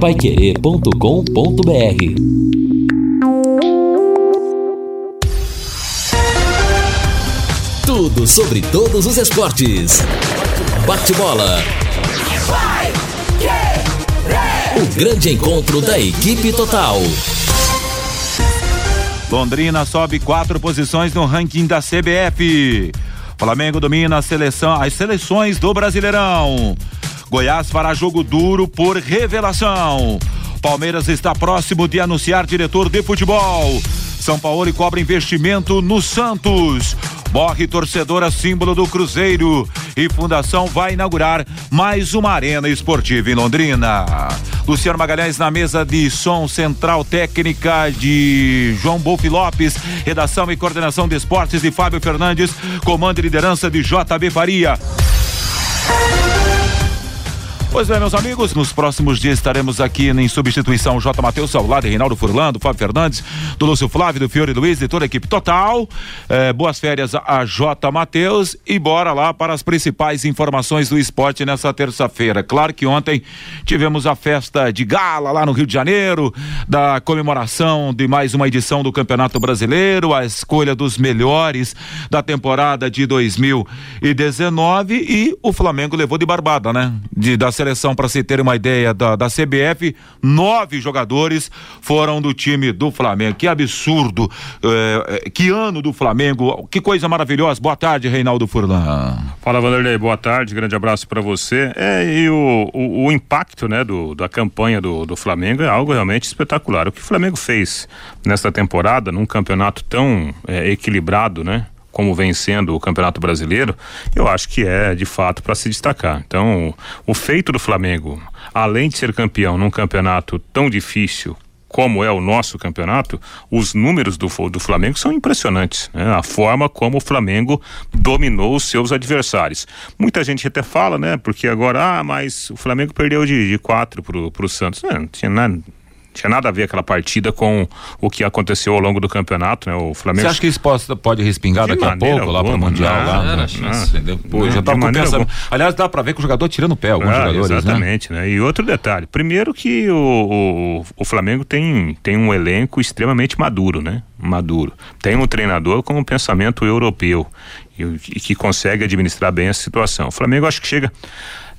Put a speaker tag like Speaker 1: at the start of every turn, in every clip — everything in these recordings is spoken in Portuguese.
Speaker 1: paiquerê.com.br Tudo sobre todos os esportes. Bate-bola. O grande encontro da equipe total.
Speaker 2: Londrina sobe quatro posições no ranking da CBF. Flamengo domina a seleção, as seleções do Brasileirão. Goiás fará jogo duro por revelação. Palmeiras está próximo de anunciar diretor de futebol. São Paulo cobra investimento no Santos. Morre torcedora símbolo do Cruzeiro. E Fundação vai inaugurar mais uma arena esportiva em Londrina. Luciano Magalhães na mesa de som central técnica de João Bolfi Lopes, redação e coordenação de esportes de Fábio Fernandes, comando e liderança de JB Faria. Pois é, meus amigos, nos próximos dias estaremos aqui em substituição J. Matheus ao lado de Reinaldo Furlando, Fábio Fernandes, do Lúcio Flávio, do Fiore Luiz, de toda a equipe total. É, boas férias a J. Matheus e bora lá para as principais informações do esporte nessa terça-feira. Claro que ontem tivemos a festa de gala lá no Rio de Janeiro, da comemoração de mais uma edição do Campeonato Brasileiro, a escolha dos melhores da temporada de 2019 e o Flamengo levou de barbada, né? De, da seleção, para se ter uma ideia da, da CBF, nove jogadores foram do time do Flamengo. Que absurdo! É, é, que ano do Flamengo! Que coisa maravilhosa! Boa tarde, Reinaldo Furlan.
Speaker 3: Fala, Vanderlei. Boa tarde. Grande abraço para você. É, e o, o, o, impacto, né, do, da campanha do, do Flamengo é algo realmente espetacular. O que o Flamengo fez nesta temporada, num campeonato tão é, equilibrado, né? Como vem sendo o Campeonato Brasileiro, eu acho que é de fato para se destacar. Então, o feito do Flamengo, além de ser campeão num campeonato tão difícil como é o nosso campeonato, os números do, do Flamengo são impressionantes. Né? A forma como o Flamengo dominou os seus adversários. Muita gente até fala, né? Porque agora, ah, mas o Flamengo perdeu de, de quatro pro, pro Santos. Não, não tinha nada tinha nada a ver aquela partida com o que aconteceu ao longo do campeonato, né? O Flamengo.
Speaker 2: Você acha que isso pode, pode respingar de daqui a pouco alguma, lá para o Mundial? Não, lá, não, chance, não, Pô, já tá. Aliás, dá para ver que o jogador tirando o pé, alguns ah, jogadores.
Speaker 3: Né? Exatamente, né? né? E outro detalhe: primeiro que o, o, o, Flamengo tem, tem um elenco extremamente maduro, né? Maduro. Tem um treinador com um pensamento europeu e, e que consegue administrar bem a situação. O Flamengo acho que chega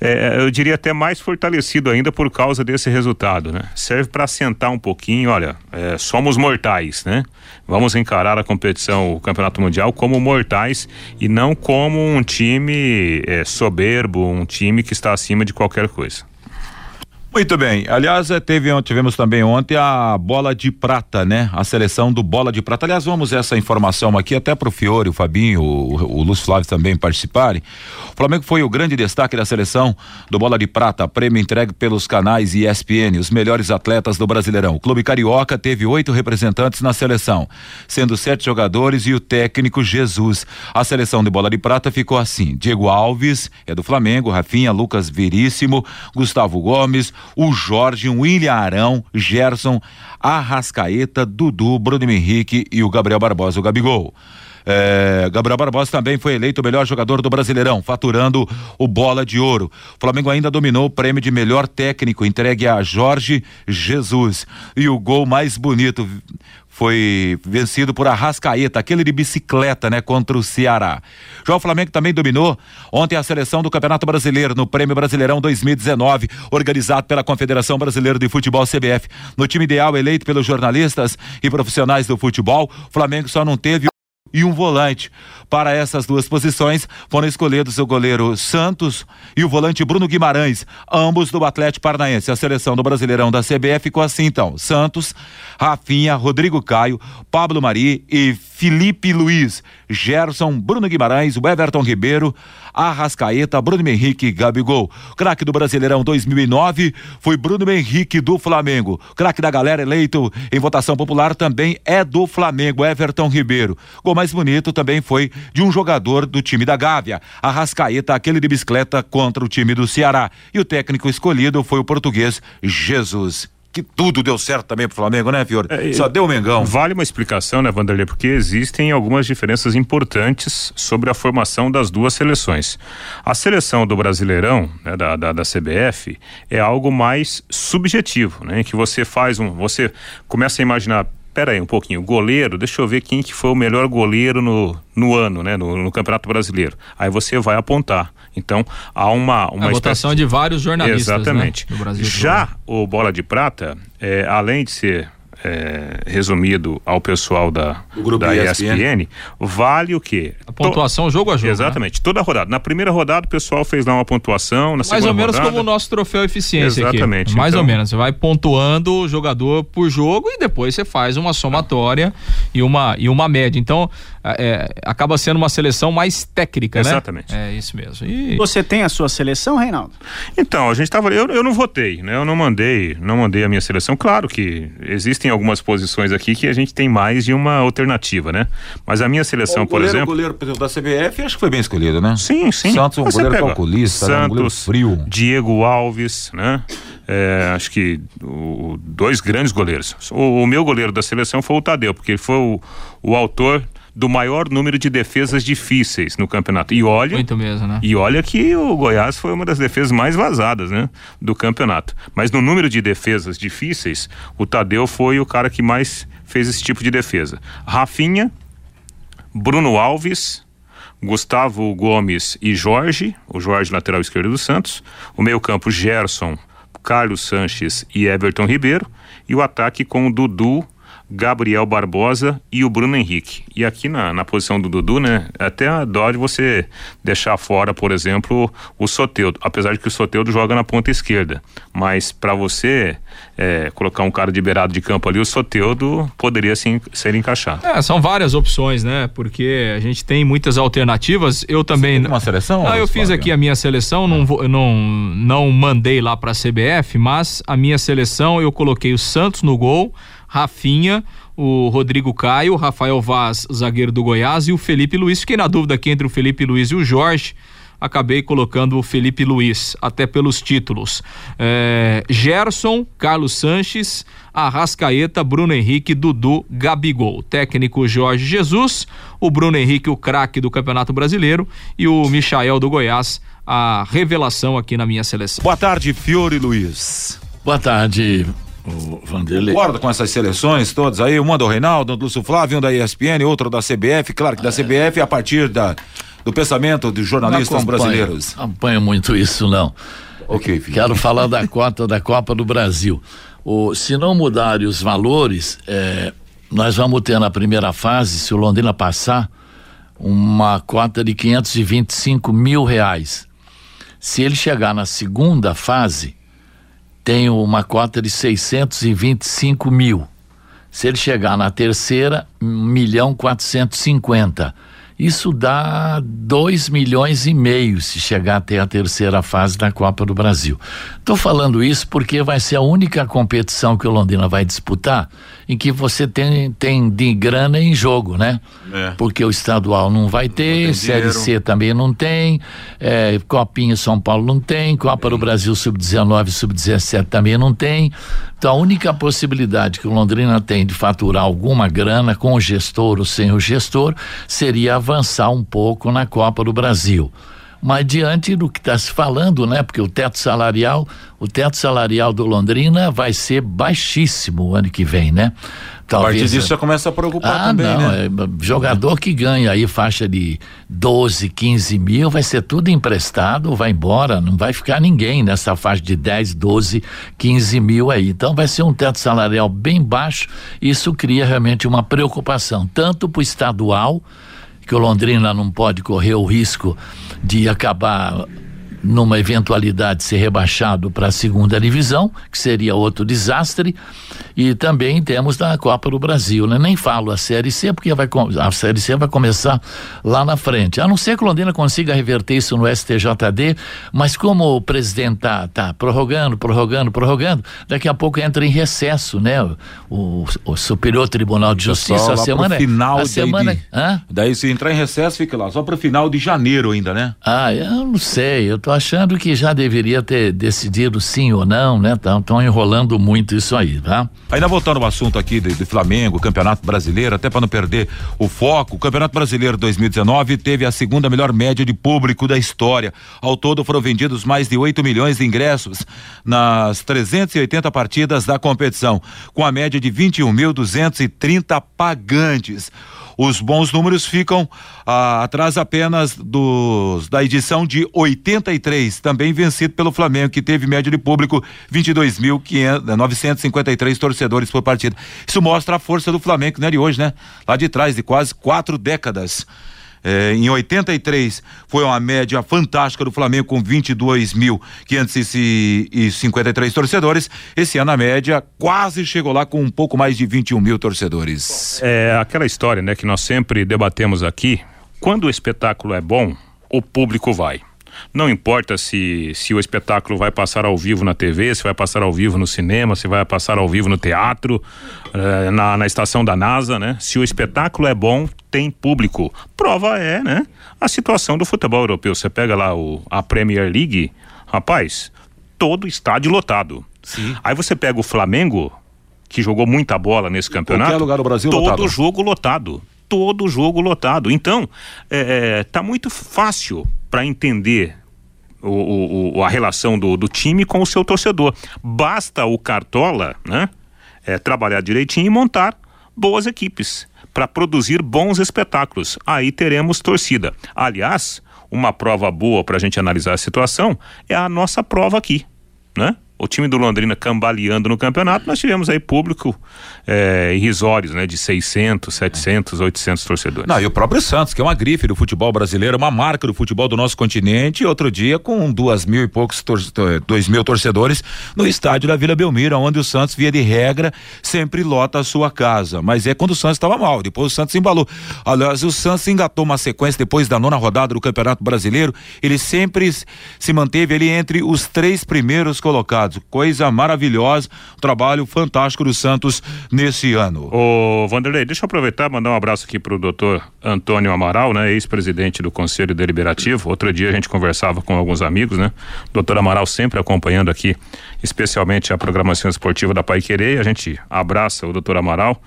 Speaker 3: é, eu diria até mais fortalecido ainda por causa desse resultado, né? Serve para sentar um pouquinho, olha, é, somos mortais, né? Vamos encarar a competição, o Campeonato Mundial como mortais e não como um time é, soberbo, um time que está acima de qualquer coisa.
Speaker 2: Muito bem. Aliás, eh, teve, tivemos também ontem a bola de prata, né? A seleção do bola de prata. Aliás, vamos essa informação aqui até para o Fiore, o Fabinho, o, o Lúcio Flávio também participarem. O Flamengo foi o grande destaque da seleção do bola de prata, prêmio entregue pelos canais ESPN, os melhores atletas do Brasileirão. O Clube Carioca teve oito representantes na seleção, sendo sete jogadores e o técnico Jesus. A seleção de bola de prata ficou assim: Diego Alves é do Flamengo, Rafinha, Lucas Veríssimo, Gustavo Gomes o Jorge, o William Arão, Gerson, Arrascaeta, Dudu, Bruno Henrique e o Gabriel Barbosa, o Gabigol. É, Gabriel Barbosa também foi eleito o melhor jogador do Brasileirão, faturando o Bola de Ouro. O Flamengo ainda dominou o prêmio de melhor técnico, entregue a Jorge Jesus. E o gol mais bonito foi vencido por Arrascaeta, aquele de bicicleta, né, contra o Ceará. Já o Flamengo também dominou ontem a seleção do Campeonato Brasileiro no Prêmio Brasileirão 2019, organizado pela Confederação Brasileira de Futebol CBF. No time ideal eleito pelos jornalistas e profissionais do futebol, o Flamengo só não teve e um volante. Para essas duas posições foram escolhidos o goleiro Santos e o volante Bruno Guimarães, ambos do Atlético Paranaense. A seleção do Brasileirão da CBF ficou assim então: Santos, Rafinha, Rodrigo Caio, Pablo Mari e Felipe Luiz, Gerson, Bruno Guimarães, Everton Ribeiro, Arrascaeta, Bruno Henrique Gabigol. Craque do Brasileirão 2009 foi Bruno Henrique do Flamengo. Craque da galera eleito em votação popular também é do Flamengo, Everton Ribeiro. Gol mais bonito também foi de um jogador do time da Gávea, Arrascaeta, aquele de bicicleta contra o time do Ceará. E o técnico escolhido foi o português Jesus. que tudo deu certo também pro Flamengo, né, Fiore? É, Só deu o Mengão.
Speaker 3: Vale uma explicação, né, Vanderlei? Porque existem algumas diferenças importantes sobre a formação das duas seleções. A seleção do Brasileirão, né, da, da, da CBF, é algo mais subjetivo, né? Em que você faz um. Você começa a imaginar pera aí um pouquinho, goleiro, deixa eu ver quem que foi o melhor goleiro no, no ano, né, no, no Campeonato Brasileiro. Aí você vai apontar. Então, há uma uma
Speaker 4: a votação espécie... de vários jornalistas,
Speaker 3: né, Exatamente. Né, Já o Bola de Prata, é, além de ser é, resumido ao pessoal da, da ESPN, ESPN, vale o quê?
Speaker 4: A pontuação to... jogo a jogo.
Speaker 3: Exatamente,
Speaker 4: né?
Speaker 3: toda a rodada. Na primeira rodada o pessoal fez lá uma pontuação, na
Speaker 4: Mais ou menos
Speaker 3: rodada...
Speaker 4: como o nosso troféu eficiência
Speaker 3: Exatamente.
Speaker 4: Aqui. Mais então... ou menos, você vai pontuando jogador por jogo e depois você faz uma somatória e uma, e uma média. Então, é, acaba sendo uma seleção mais técnica,
Speaker 3: Exatamente.
Speaker 4: né? Exatamente. É isso mesmo. E...
Speaker 5: Você tem a sua seleção, Reinaldo?
Speaker 3: Então, a gente tava, eu, eu não votei, né? Eu não mandei, não mandei a minha seleção. Claro que existem algumas posições aqui que a gente tem mais de uma alternativa, né? Mas a minha seleção,
Speaker 2: por
Speaker 3: exemplo.
Speaker 2: O goleiro, por exemplo, da CBF, acho que foi bem escolhido, né?
Speaker 3: Sim, sim.
Speaker 2: Santos, um goleiro pega. calculista,
Speaker 3: Santos,
Speaker 2: né? um goleiro frio.
Speaker 3: Diego Alves, né? É, acho que o, dois grandes goleiros. O, o, meu goleiro da seleção foi o Tadeu, porque ele foi o, o autor do maior número de defesas difíceis no campeonato. E olha,
Speaker 4: muito mesmo, né?
Speaker 3: E olha que o Goiás foi uma das defesas mais vazadas, né, do campeonato. Mas no número de defesas difíceis, o Tadeu foi o cara que mais fez esse tipo de defesa. Rafinha, Bruno Alves, Gustavo Gomes e Jorge, o Jorge lateral esquerdo do Santos, o meio-campo Gerson, Carlos Sanches e Everton Ribeiro, e o ataque com o Dudu, Gabriel Barbosa e o Bruno Henrique. E aqui na, na posição do Dudu, né? Até a dó de você deixar fora, por exemplo, o Soteudo. Apesar de que o Soteudo joga na ponta esquerda. Mas para você é, colocar um cara de beirado de campo ali, o Soteudo poderia sim ser encaixado.
Speaker 4: É, são várias opções, né? Porque a gente tem muitas alternativas. Eu também.
Speaker 2: Você uma seleção?
Speaker 4: Ah, eu fiz aqui a minha seleção, não, vou, não, não mandei lá para a CBF, mas a minha seleção eu coloquei o Santos no gol. Rafinha, o Rodrigo Caio, o Rafael Vaz, zagueiro do Goiás, e o Felipe Luiz. Fiquei na dúvida aqui entre o Felipe Luiz e o Jorge. Acabei colocando o Felipe Luiz, até pelos títulos. É, Gerson, Carlos Sanches, Arrascaeta, Bruno Henrique, Dudu, Gabigol. Técnico Jorge Jesus, o Bruno Henrique, o craque do Campeonato Brasileiro, e o Michael do Goiás, a revelação aqui na minha seleção.
Speaker 2: Boa tarde, Fiore Luiz.
Speaker 6: Boa tarde, o Vanderlei.
Speaker 2: Concorda com essas seleções todas aí? Uma do Reinaldo, do Lúcio Flávio, um da ESPN, outro da CBF. Claro que da CBF a partir da, do pensamento dos jornalistas brasileiros.
Speaker 6: Não acompanho muito isso, não.
Speaker 2: Ok, filho.
Speaker 6: Quero falar da cota da Copa do Brasil. O, se não mudarem os valores, é, nós vamos ter na primeira fase, se o Londrina passar, uma cota de 525 mil reais. Se ele chegar na segunda fase, tem uma cota de 625 mil. Se ele chegar na terceira, 1 milhão 450. Isso dá 2 milhões e meio se chegar até a terceira fase da Copa do Brasil. Estou falando isso porque vai ser a única competição que o Londrina vai disputar em que você tem, tem de grana em jogo, né? É. Porque o estadual não vai ter, não Série C também não tem, é, Copinha São Paulo não tem, Copa do Brasil Sub-19 Sub-17 também não tem. Então a única possibilidade que o Londrina tem de faturar alguma grana com o gestor ou sem o gestor seria avançar um pouco na Copa do Brasil mas diante do que está se falando, né? Porque o teto salarial, o teto salarial do Londrina vai ser baixíssimo o ano que vem, né?
Speaker 2: Talvez, a partir disso já começa a preocupar ah, também, não, né?
Speaker 6: É, jogador que ganha aí faixa de 12, 15 mil, vai ser tudo emprestado, vai embora, não vai ficar ninguém nessa faixa de 10, 12, 15 mil aí. Então vai ser um teto salarial bem baixo, isso cria realmente uma preocupação, tanto para o estadual, que o Londrina não pode correr o risco de acabar numa eventualidade ser rebaixado para a segunda divisão, que seria outro desastre, e também temos da Copa do Brasil, né? Nem falo a Série C, porque vai, a Série C vai começar lá na frente. A não ser que o Londrina consiga reverter isso no STJD, mas como o presidente tá, tá prorrogando, prorrogando, prorrogando, daqui a pouco entra em recesso, né? O, o Superior Tribunal de Justiça, a semana.
Speaker 2: Final
Speaker 6: a semana.
Speaker 2: De, daí se entrar em recesso, fica lá, só para o final de janeiro ainda, né?
Speaker 6: Ah, eu não sei, eu tô achando que já deveria ter decidido sim ou não, né? Estão enrolando muito isso aí, tá?
Speaker 2: Ainda voltando ao assunto aqui do, do Flamengo, Campeonato Brasileiro, até para não perder o foco, o Campeonato Brasileiro 2019 teve a segunda melhor média de público da história. Ao todo foram vendidos mais de 8 milhões de ingressos nas 380 partidas da competição, com a média de 21.230 pagantes. Os bons números ficam ah, atrás apenas dos da edição de 83, também vencido pelo Flamengo, que teve média de público 22.953 torcedores por partida. Isso mostra a força do Flamengo, não é de hoje, né? Lá de trás, de quase quatro décadas. É, em 83 foi uma média fantástica do Flamengo com 22.553 torcedores. Esse ano a média quase chegou lá com um pouco mais de 21 mil torcedores.
Speaker 3: É aquela história, né, que nós sempre debatemos aqui. Quando o espetáculo é bom, o público vai. Não importa se, se o espetáculo vai passar ao vivo na TV, se vai passar ao vivo no cinema, se vai passar ao vivo no teatro, eh, na, na estação da NASA, né? Se o espetáculo é bom, tem público. Prova é, né? A situação do futebol europeu. Você pega lá o, a Premier League, rapaz, todo estádio lotado.
Speaker 2: Sim.
Speaker 3: Aí você pega o Flamengo, que jogou muita bola nesse campeonato.
Speaker 2: Qualquer lugar do Brasil
Speaker 3: todo
Speaker 2: lotado.
Speaker 3: jogo lotado. Todo jogo lotado. Então, é, é, tá muito fácil para entender o, o, a relação do, do time com o seu torcedor. Basta o Cartola, né? É, trabalhar direitinho e montar boas equipes para produzir bons espetáculos. Aí teremos torcida. Aliás, uma prova boa para a gente analisar a situação é a nossa prova aqui, né? O time do Londrina cambaleando no campeonato, nós tivemos aí público é, irrisórios, né? De 600, 700, 800 torcedores.
Speaker 2: Não, e o próprio Santos, que é uma grife do futebol brasileiro, uma marca do futebol do nosso continente, outro dia com duas mil e poucos, dois mil torcedores no estádio da Vila Belmiro, onde o Santos, via de regra, sempre lota a sua casa. Mas é quando o Santos estava mal, depois o Santos embalou. Aliás, o Santos engatou uma sequência depois da nona rodada do Campeonato Brasileiro, ele sempre se manteve ali entre os três primeiros colocados. Coisa maravilhosa, trabalho fantástico do Santos nesse ano.
Speaker 3: Ô, Vanderlei, deixa eu aproveitar mandar um abraço aqui pro doutor Antônio Amaral, né? Ex-presidente do Conselho Deliberativo. Outro dia a gente conversava com alguns amigos, né? Doutor Amaral sempre acompanhando aqui, especialmente a programação esportiva da Pai Querer. A gente abraça o doutor Amaral,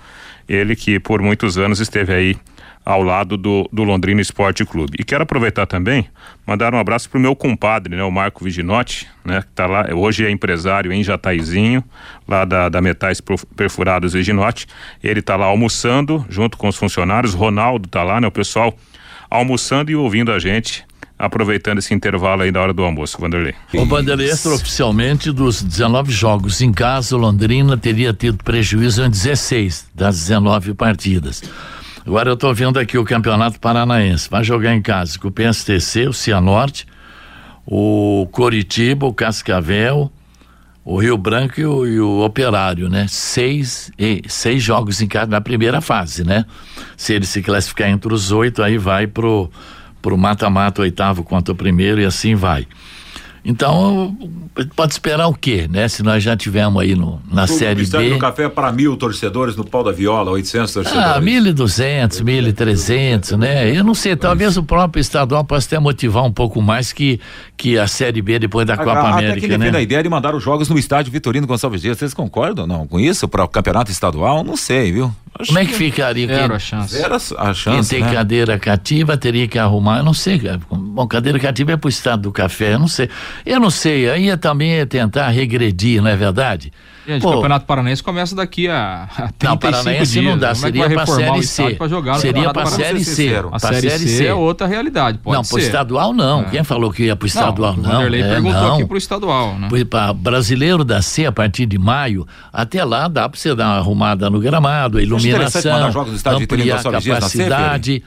Speaker 3: ele que por muitos anos esteve aí ao lado do, do Londrina Esporte Clube. E quero aproveitar também, mandar um abraço pro meu compadre, né, o Marco Viginotti, né, que tá lá, hoje é empresário em Jataizinho, lá da, da Metais Perfurados Viginotti. Ele tá lá almoçando junto com os funcionários, Ronaldo tá lá, né, o pessoal almoçando e ouvindo a gente, aproveitando esse intervalo aí da hora do almoço, Vanderlei.
Speaker 6: O Bandeira oficialmente dos 19 jogos em casa, o Londrina teria tido prejuízo em 16 das 19 partidas. Agora eu estou vendo aqui o Campeonato Paranaense. Vai jogar em casa com o PSTC, o Cianorte, o Coritiba, o Cascavel, o Rio Branco e o, e o Operário, né? Seis, e, seis jogos em casa na primeira fase, né? Se ele se classificar entre os oito, aí vai pro pro mata-mata oitavo contra o primeiro e assim vai. Então, pode esperar o quê, né? Se nós já tivemos aí no, na Série
Speaker 2: estádio
Speaker 6: B.
Speaker 2: do café para mil torcedores no pau da viola, 800 torcedores.
Speaker 6: Ah, 1.200, 1.300, né? Eu não sei, talvez o próprio estadual possa até motivar um pouco mais que, que a Série B depois da Copa
Speaker 2: Até que
Speaker 6: América,
Speaker 2: defende
Speaker 6: né?
Speaker 2: a ideia de mandar os jogos no estádio Vitorino Gonçalves Dias. Vocês concordam ou não com isso para o campeonato estadual? Não sei, viu? Acho
Speaker 6: Como é que ficaria?
Speaker 4: Zero a chance.
Speaker 2: Zero a- a
Speaker 6: quem
Speaker 2: chance,
Speaker 6: tem
Speaker 2: né?
Speaker 6: cadeira cativa teria que arrumar, eu não sei. Bom, cadeira cativa é pro estado do café, eu não sei. Eu não sei, aí é também é tentar regredir, não é verdade?
Speaker 4: Gente,
Speaker 6: Pô,
Speaker 4: o Campeonato Paranaense começa daqui a, a 35
Speaker 6: Não, Paranaense
Speaker 4: dias.
Speaker 6: não dá,
Speaker 4: Como é
Speaker 6: seria pra
Speaker 4: reformar
Speaker 6: Série
Speaker 4: o
Speaker 6: C.
Speaker 4: pra jogar
Speaker 6: Seria
Speaker 4: Paranaense?
Speaker 6: Série C.
Speaker 4: A Série, C, é outra realidade, pode
Speaker 6: não,
Speaker 4: ser.
Speaker 6: pro estadual não. Quem falou que ia pro estadual
Speaker 4: não?
Speaker 6: não?
Speaker 4: O Vanderlei
Speaker 6: É,
Speaker 4: perguntou
Speaker 6: não.
Speaker 4: aqui pro estadual, né?
Speaker 6: Pra brasileiro da C a partir de maio, até lá dá para você dar uma arrumada no gramado, a iluminação,
Speaker 2: jogos estádio
Speaker 6: ampliar a
Speaker 2: Dias
Speaker 6: capacidade.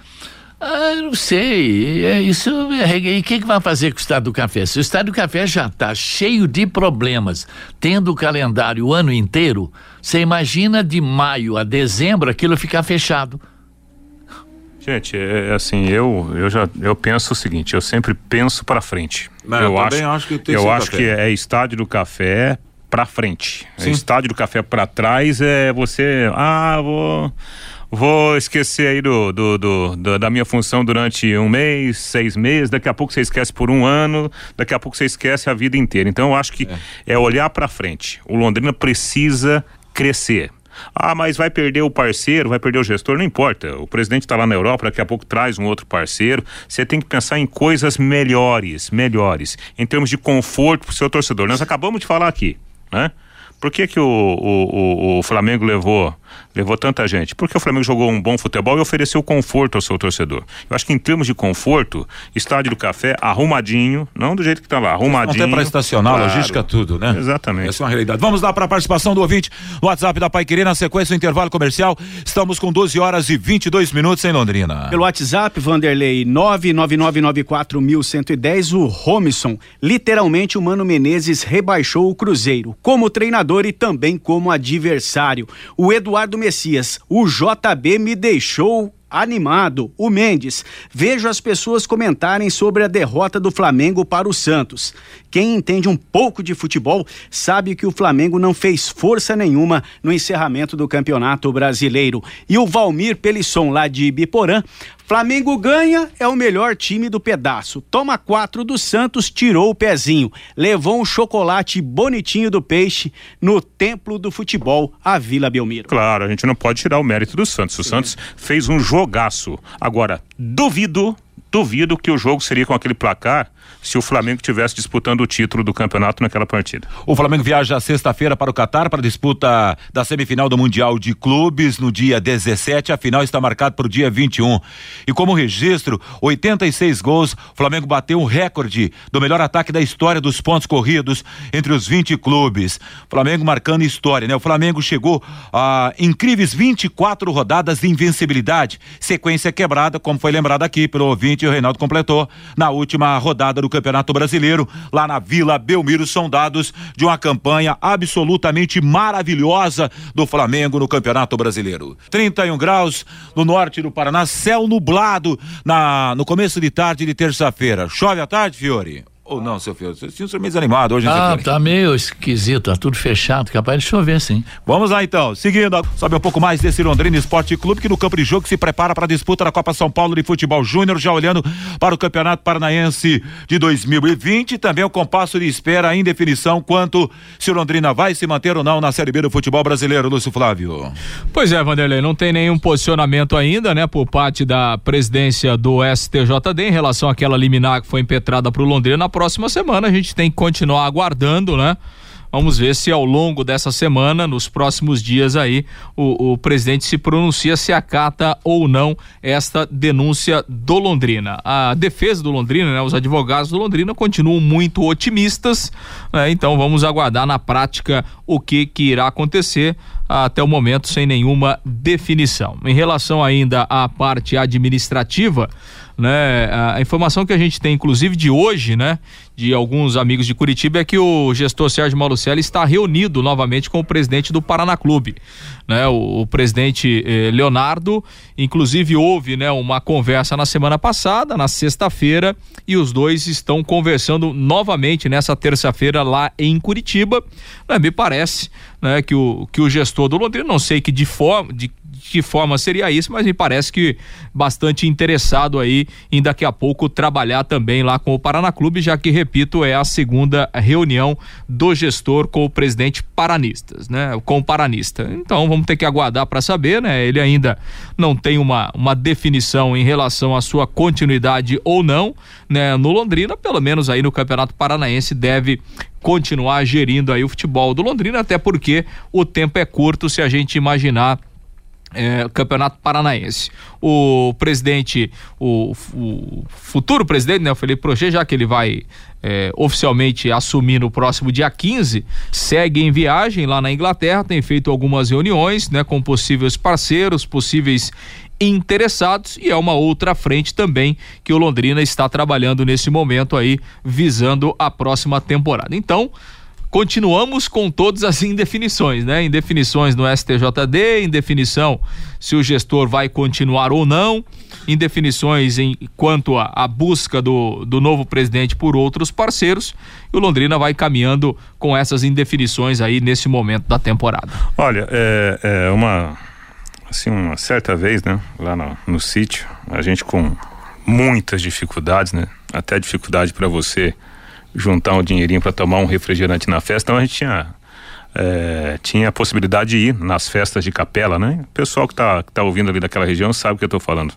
Speaker 6: Ah, eu não sei, é, isso e o que, que vai fazer com o Estado do Café? Se o Estado do Café já está cheio de problemas, tendo o calendário o ano inteiro, você imagina de maio a dezembro aquilo ficar fechado.
Speaker 3: Gente, é, é assim, eu, eu já eu penso o seguinte, eu sempre penso para frente.
Speaker 2: Mas eu também acho que tem que
Speaker 3: eu
Speaker 2: ser
Speaker 3: acho
Speaker 2: café.
Speaker 3: que é estádio do café para frente. É estádio do café para trás é você, ah, vou vou esquecer aí do, do, do, do, da minha função durante um mês, seis meses, daqui a pouco você esquece por um ano, daqui a pouco você esquece a vida inteira. Então eu acho que é, é olhar para frente. O Londrina precisa crescer. Ah, mas vai perder o parceiro, vai perder o gestor, não importa. O presidente está lá na Europa, daqui a pouco traz um outro parceiro. Você tem que pensar em coisas melhores, melhores, em termos de conforto para o seu torcedor. Nós acabamos de falar aqui, né? Por que, que o, o, o, o Flamengo levou levou tanta gente? Porque o Flamengo jogou um bom futebol e ofereceu conforto ao seu torcedor. Eu acho que em termos de conforto, estádio do café arrumadinho, não do jeito que está lá, arrumadinho.
Speaker 2: Até para estacionar, claro. logística, tudo, né?
Speaker 3: Exatamente.
Speaker 2: Essa é uma realidade. Vamos lá para a participação do ouvinte no WhatsApp da Pai Querer, na sequência do intervalo comercial. Estamos com 12 horas e 22 minutos em Londrina.
Speaker 5: Pelo WhatsApp, Vanderlei 99994110, o Romison. Literalmente, o Mano Menezes rebaixou o Cruzeiro como treinador e também como adversário. O Eduardo Messias, o JB me deixou animado. O Mendes, vejo as pessoas comentarem sobre a derrota do Flamengo para o Santos. Quem entende um pouco de futebol sabe que o Flamengo não fez força nenhuma no encerramento do Campeonato Brasileiro. E o Valmir Pelisson, lá de Ibiporã, Flamengo ganha, é o melhor time do pedaço. Toma quatro do Santos, tirou o pezinho. Levou um chocolate bonitinho do peixe no templo do futebol, a Vila Belmiro.
Speaker 3: Claro, a gente não pode tirar o mérito do Santos. O Sim. Santos fez um jogaço. Agora, duvido, duvido que o jogo seria com aquele placar se o Flamengo tivesse disputando o título do campeonato naquela partida.
Speaker 2: O Flamengo viaja sexta-feira para o Catar para a disputa da semifinal do Mundial de Clubes no dia 17. A final está marcada para o dia 21. E como registro, 86 gols. O Flamengo bateu um recorde do melhor ataque da história dos pontos corridos entre os 20 clubes. Flamengo marcando história, né? O Flamengo chegou a incríveis 24 rodadas de invencibilidade. Sequência quebrada, como foi lembrado aqui pelo ouvinte, o Reinaldo completou na última rodada do Campeonato Brasileiro, lá na Vila Belmiro, são dados de uma campanha absolutamente maravilhosa do Flamengo no Campeonato Brasileiro. 31 graus no norte do Paraná, céu nublado na, no começo de tarde de terça-feira. Chove à tarde, Fiore? Ou não, seu filho? Você tinha um meio desanimado hoje,
Speaker 6: Ah, tá meio esquisito, tá tudo fechado, capaz de chover, sim.
Speaker 2: Vamos lá então, seguindo, sabe um pouco mais desse Londrina Esporte Clube que no campo de jogo se prepara para a disputa da Copa São Paulo de Futebol Júnior, já olhando para o Campeonato Paranaense de 2020, também o compasso de espera em definição quanto se o Londrina vai se manter ou não na Série B do futebol brasileiro, Lúcio Flávio.
Speaker 4: Pois é, Vanderlei, não tem nenhum posicionamento ainda, né, por parte da presidência do STJD em relação àquela liminar que foi impetrada para o Londrina na próxima semana a gente tem que continuar aguardando, né? Vamos ver se ao longo dessa semana, nos próximos dias aí, o, o, presidente se pronuncia se acata ou não esta denúncia do Londrina. A defesa do Londrina, né, os advogados do Londrina continuam muito otimistas, né, então vamos aguardar na prática o que, que irá acontecer até o momento sem nenhuma definição. Em relação ainda à parte administrativa, né? A informação que a gente tem, inclusive de hoje, né? De alguns amigos de Curitiba é que o gestor Sérgio Malucelli está reunido novamente com o presidente do Paraná Clube, né? O, o presidente eh, Leonardo, inclusive houve, né? Uma conversa na semana passada, na sexta-feira, e os dois estão conversando novamente nessa terça-feira lá em Curitiba. Né? Me parece, né? Que o que o gestor do Londrina, não sei que de forma, de que forma seria isso, mas me parece que bastante interessado aí em daqui a pouco trabalhar também lá com o Paraná Clube, já que, repito, é a segunda reunião do gestor com o presidente Paranistas, né? Com o Paranista. Então vamos ter que aguardar para saber, né? Ele ainda não tem uma, uma definição em relação à sua continuidade ou não, né? No Londrina, pelo menos aí no Campeonato Paranaense deve continuar gerindo aí o futebol do Londrina, até porque o tempo é curto se a gente imaginar é, Campeonato Paranaense. O presidente, o, o, futuro presidente, né, o Felipe Prochê, já que ele vai é, oficialmente assumir no próximo dia 15, segue em viagem lá na Inglaterra, tem feito algumas reuniões né, com possíveis parceiros, possíveis interessados e é uma outra frente também que o Londrina está trabalhando nesse momento aí, visando a próxima temporada. Então, continuamos com todas as indefinições, né? Indefinições no STJD, indefinição se o gestor vai continuar ou não, indefinições em quanto à busca do, do novo presidente por outros parceiros. E o Londrina vai caminhando com essas indefinições aí nesse momento da temporada.
Speaker 3: Olha, é, é uma assim, uma certa vez, né, lá no, no sítio, a gente com muitas dificuldades, né, até dificuldade para você juntar um dinheirinho para tomar um refrigerante na festa, então a gente tinha é, tinha a possibilidade de ir nas festas de capela, né? O pessoal que está tá ouvindo ali daquela região sabe o que eu estou falando.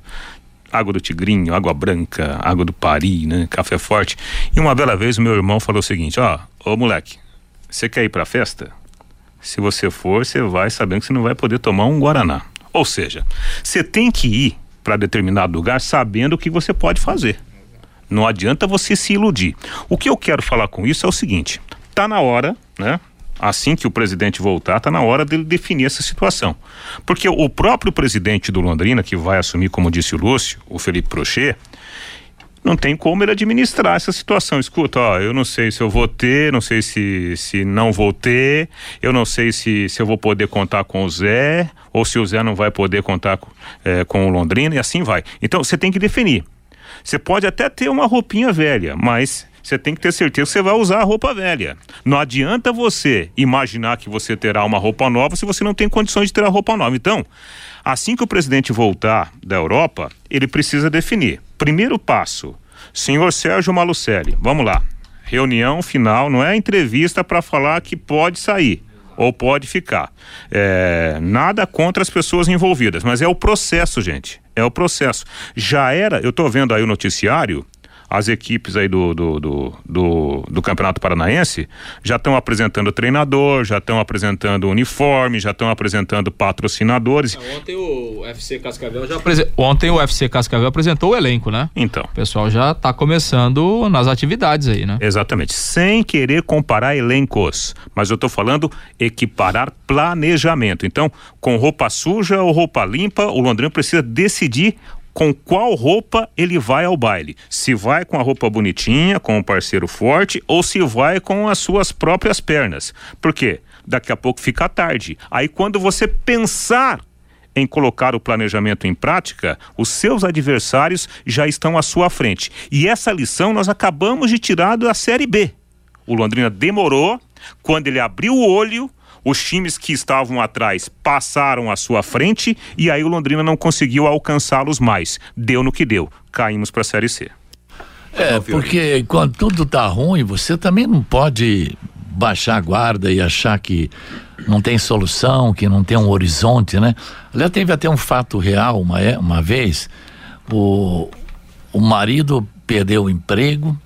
Speaker 3: Água do Tigrinho, Água Branca, Água do Pari, né? Café Forte. E uma bela vez o meu irmão falou o seguinte: ó, ô moleque, você quer ir pra festa? Se você for, você vai sabendo que você não vai poder tomar um Guaraná. Ou seja, você tem que ir para determinado lugar sabendo o que você pode fazer. Não adianta você se iludir. O que eu quero falar com isso é o seguinte: tá na hora, né? Assim que o presidente voltar, tá na hora dele definir essa situação. Porque o próprio presidente do Londrina, que vai assumir, como disse o Lúcio, o Felipe Prochet, não tem como ele administrar essa situação. Escuta, ó, eu não sei se eu vou ter, não sei se, se não vou ter, eu não sei se, se eu vou poder contar com o Zé, ou se o Zé não vai poder contar com, é, com o Londrina, e assim vai. Então, você tem que definir. Você pode até ter uma roupinha velha, mas você tem que ter certeza que você vai usar a roupa velha. Não adianta você imaginar que você terá uma roupa nova se você não tem condições de ter a roupa nova. Então, assim que o presidente voltar da Europa, ele precisa definir. Primeiro passo, senhor Sérgio Malucelli, vamos lá. Reunião final, não é entrevista para falar que pode sair ou pode ficar. É, nada contra as pessoas envolvidas, mas é o processo, gente. É o processo. Já era, eu estou vendo aí o noticiário, as equipes aí do, do, do, do, do Campeonato Paranaense já estão apresentando treinador, já estão apresentando uniforme, já estão apresentando patrocinadores.
Speaker 4: Ontem o UFC Cascavel já Ontem o UFC Cascavel apresentou o elenco, né?
Speaker 3: Então.
Speaker 4: O pessoal já está começando nas atividades aí, né?
Speaker 3: Exatamente. Sem querer comparar elencos, mas eu estou falando equiparar planejamento. Então, com roupa suja ou roupa limpa, o Londrina precisa decidir com qual roupa ele vai ao baile. Se vai com a roupa bonitinha, com um parceiro forte, ou se vai com as suas próprias pernas. Por quê? Daqui a pouco fica tarde. Aí quando você pensar em colocar o planejamento em prática, os seus adversários já estão à sua frente. E essa lição nós acabamos de tirar da Série B. O Londrina demorou, quando ele abriu o olho, os times que estavam atrás passaram à sua frente e aí o Londrina não conseguiu alcançá-los mais. Deu no que deu. Caímos para a Série C.
Speaker 6: É, porque quando tudo tá ruim, você também não pode baixar a guarda e achar que não tem solução, que não tem um horizonte, né? Aliás, teve até um fato real uma, é, uma vez, o, o marido perdeu o emprego,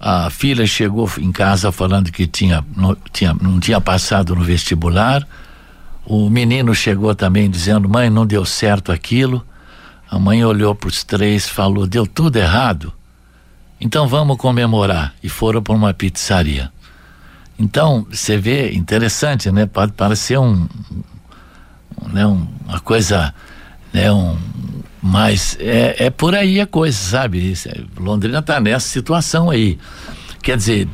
Speaker 6: a filha chegou em casa falando que tinha não, tinha, não tinha passado no vestibular. O menino chegou também dizendo: Mãe, não deu certo aquilo. A mãe olhou para os três falou: Deu tudo errado. Então vamos comemorar. E foram para uma pizzaria. Então, você vê, interessante, né? Pode parecer um, né, um, uma coisa, né, um, mas é, é por aí a coisa, sabe? É, Londrina está nessa situação aí. Quer dizer,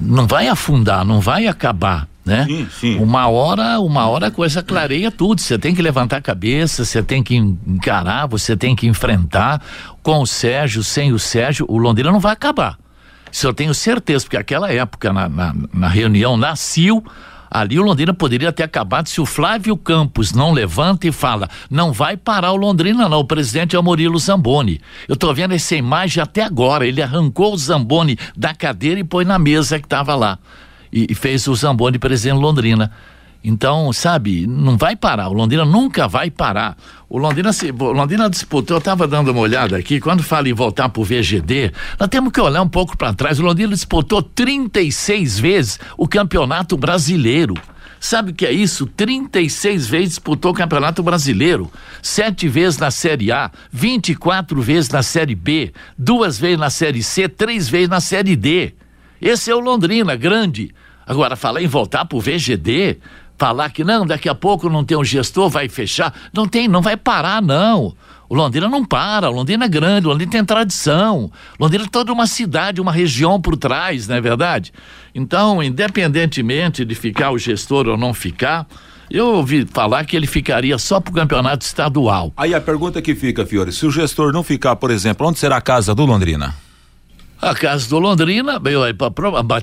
Speaker 6: não vai afundar, não vai acabar, né? Sim, sim. Uma hora, uma hora a coisa clareia tudo. Você tem que levantar a cabeça, você tem que encarar, você tem que enfrentar. Com o Sérgio, sem o Sérgio, o Londrina não vai acabar. Isso eu tenho certeza, porque aquela época na, na, na reunião nasceu Ali o Londrina poderia ter acabado se o Flávio Campos não levanta e fala: não vai parar o Londrina, não. O presidente é o Murilo Zamboni. Eu tô vendo essa imagem até agora. Ele arrancou o Zamboni da cadeira e pôs na mesa que estava lá. E, e, fez o Zamboni presidente Londrina. Então, sabe, não vai parar. O Londrina nunca vai parar. O Londrina, se, o Londrina disputou, eu estava dando uma olhada aqui, quando fala em voltar para o VGD, nós temos que olhar um pouco para trás. O Londrina disputou 36 vezes o Campeonato Brasileiro. Sabe o que é isso? 36 vezes disputou o Campeonato Brasileiro, sete vezes na Série A, 24 vezes na Série B, duas vezes na Série C, três vezes na Série D. Esse é o Londrina, grande. Agora, falar em voltar para o VGD, falar que não, daqui a pouco não tem um gestor, vai fechar. Não tem, não vai parar, não. O Londrina não para, o Londrina é grande, o Londrina tem tradição. Londrina é toda uma cidade, uma região por trás, não é verdade? Então, independentemente de ficar o gestor ou não ficar, eu ouvi falar que ele ficaria só para o campeonato estadual.
Speaker 2: Aí a pergunta que fica, Fiore, se o gestor não ficar, por exemplo, onde será a casa do Londrina?
Speaker 6: A casa do Londrina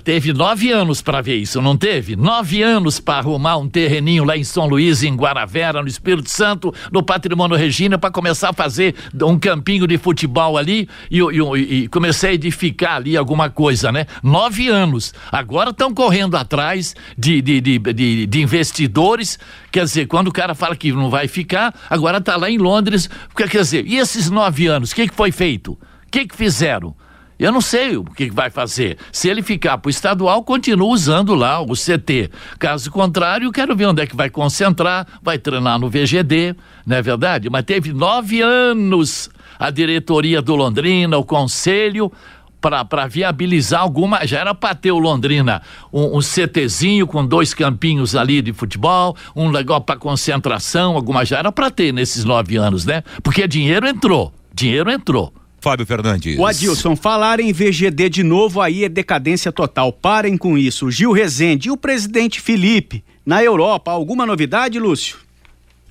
Speaker 6: teve nove anos para ver isso, não teve? Nove anos para arrumar um terreninho lá em São Luís, em Guaravera, no Espírito Santo, no Patrimônio Regina, para começar a fazer um campinho de futebol ali e, e, e comecei a edificar ali alguma coisa, né? Nove anos. Agora estão correndo atrás de, de, de, de, de investidores. Quer dizer, quando o cara fala que não vai ficar, agora está lá em Londres. Quer dizer, e esses nove anos, o que, que foi feito? O que, que fizeram? Eu não sei o que vai fazer. Se ele ficar para o estadual, continua usando lá o CT. Caso contrário, quero ver onde é que vai concentrar, vai treinar no VGD, não é verdade? Mas teve nove anos a diretoria do Londrina, o conselho, para viabilizar alguma. Já era para ter o Londrina um, um, CTzinho com dois campinhos ali de futebol, um legal para concentração, alguma. Já era para ter nesses nove anos, né? Porque dinheiro entrou. Dinheiro entrou.
Speaker 2: Fábio Fernandes.
Speaker 5: O Adilson, falar em VGD de novo aí é decadência total. Parem com isso. Gil Rezende e o presidente Felipe na Europa. Alguma novidade, Lúcio?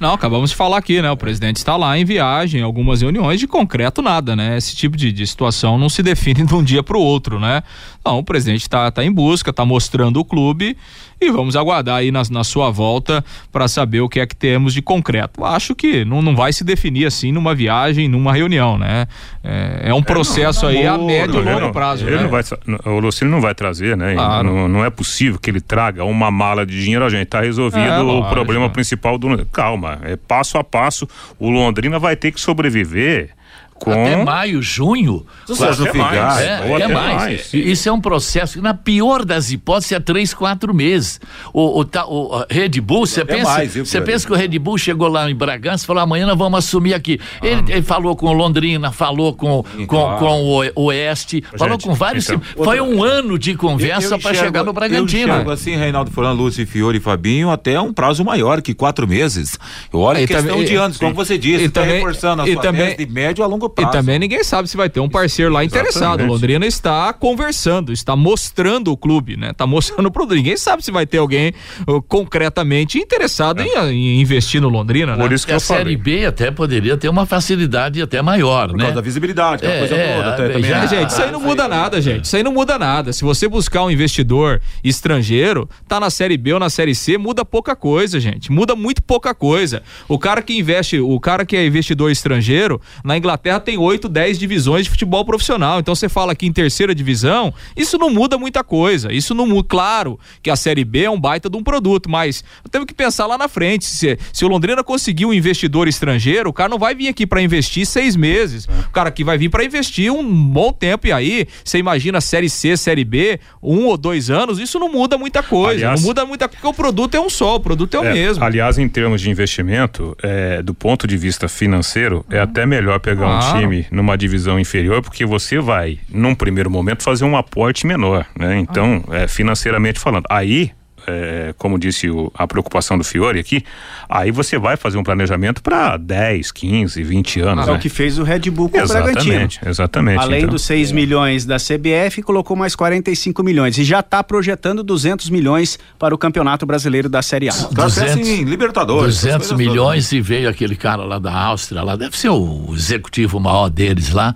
Speaker 4: Não, acabamos de falar aqui, né? O presidente está lá em viagem, algumas reuniões, de concreto nada, né? Esse tipo de, de situação não se define de um dia para o outro, né? Não, o presidente está tá em busca, está mostrando o clube e vamos aguardar aí na, na sua volta para saber o que é que temos de concreto. Acho que não, não vai se definir assim numa viagem, numa reunião, né? É, é um processo é, não, aí a médio e longo
Speaker 3: não,
Speaker 4: prazo.
Speaker 3: Ele
Speaker 4: né?
Speaker 3: não vai, o Lucino não vai trazer, né? Claro. Não, não, é possível que ele traga uma mala de dinheiro, a gente tá resolvido é, o problema principal do. Calma, é passo a passo. O Londrina vai ter que sobreviver
Speaker 6: com... Até maio, junho.
Speaker 3: Quase até mais.
Speaker 6: É, até, mais. mais. Isso é um processo, na pior das hipóteses, é três, quatro meses. O, o, o, Red Bull, você pensa, você pensa que o Red Bull chegou lá em Bragança e falou, amanhã nós vamos assumir aqui. Ah. Ele, ele, falou com o Londrina, falou com, com, claro. com o Oeste, Gente, falou com vários. Então, Foi outra... um ano de conversa para chegar no Bragantino.
Speaker 2: Eu assim, Reinaldo Furlan, Lúcio, Fiore e Fabinho, até um prazo maior que quatro meses. Olha, questão também, de anos, como você disse, está reforçando a sua também, de médio a longo
Speaker 4: longo prazo. E também ninguém sabe se vai ter um parceiro lá interessado. Londrina está conversando, está mostrando o clube, né? Está mostrando o produto. Ninguém sabe se vai ter alguém uh, concretamente interessado é. em, em, investir no Londrina,
Speaker 6: Por
Speaker 4: né?
Speaker 6: isso que a Série B até poderia ter uma facilidade até maior,
Speaker 2: Por
Speaker 6: né?
Speaker 2: causa da visibilidade, é, coisa é, toda. Até,
Speaker 4: é, também. Já, gente, isso aí não muda nada, gente. Isso aí não muda nada. Se você buscar um investidor estrangeiro, tá na Série B ou na Série C, muda pouca coisa, gente. Muda muito pouca coisa. O cara que investe, o cara que é investidor estrangeiro, na Inglaterra tem oito, dez divisões de futebol profissional. Então você fala aqui em terceira divisão, isso não muda muita coisa. Isso não muda. Claro que a Série B é um baita de um produto, mas temos que pensar lá na frente. Se, se o Londrina conseguir um investidor estrangeiro, o cara não vai vir aqui para investir seis meses. O cara aqui vai vir para investir um bom tempo. E aí, você imagina Série C, Série B, um ou dois anos, isso não muda muita coisa. Aliás, não muda muita porque o produto é um só, o produto é o é, mesmo.
Speaker 3: Aliás, em termos de investimento, é, do ponto de vista financeiro, é até melhor pegar ah. um time numa divisão inferior, porque você vai, num primeiro momento, fazer um aporte menor, né? Então, ah. é, financeiramente falando. Aí, é, como disse o, a preocupação do Fiore aqui, aí você vai fazer um planejamento para 10, 15, 20 anos.
Speaker 5: Ah,
Speaker 3: né?
Speaker 5: É o que fez o Red Bull com
Speaker 3: exatamente,
Speaker 5: o Bragantino.
Speaker 3: Exatamente.
Speaker 5: Além então, dos 6 é. milhões da CBF, colocou mais 45 milhões e já está projetando 200 milhões para o Campeonato Brasileiro da Série A.
Speaker 2: 200, assim, Libertadores.
Speaker 6: 200 milhões e veio aquele cara lá da Áustria, lá deve ser o executivo maior deles lá.